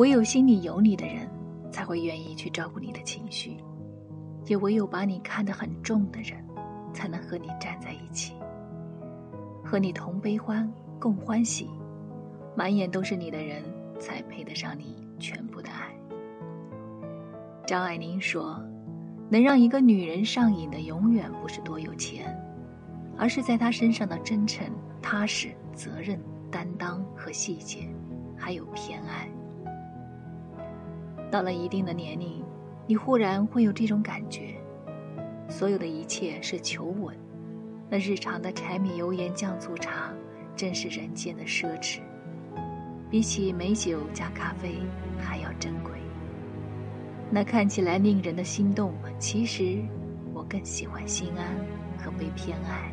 唯有心里有你的人，才会愿意去照顾你的情绪；也唯有把你看得很重的人，才能和你站在一起，和你同悲欢共欢喜，满眼都是你的人，才配得上你全部的爱。张爱玲说：“能让一个女人上瘾的，永远不是多有钱，而是在她身上的真诚、踏实、责任、担当和细节，还有偏爱。”到了一定的年龄，你忽然会有这种感觉：所有的一切是求稳，那日常的柴米油盐酱醋茶，真是人间的奢侈，比起美酒加咖啡还要珍贵。那看起来令人的心动，其实我更喜欢心安和被偏爱。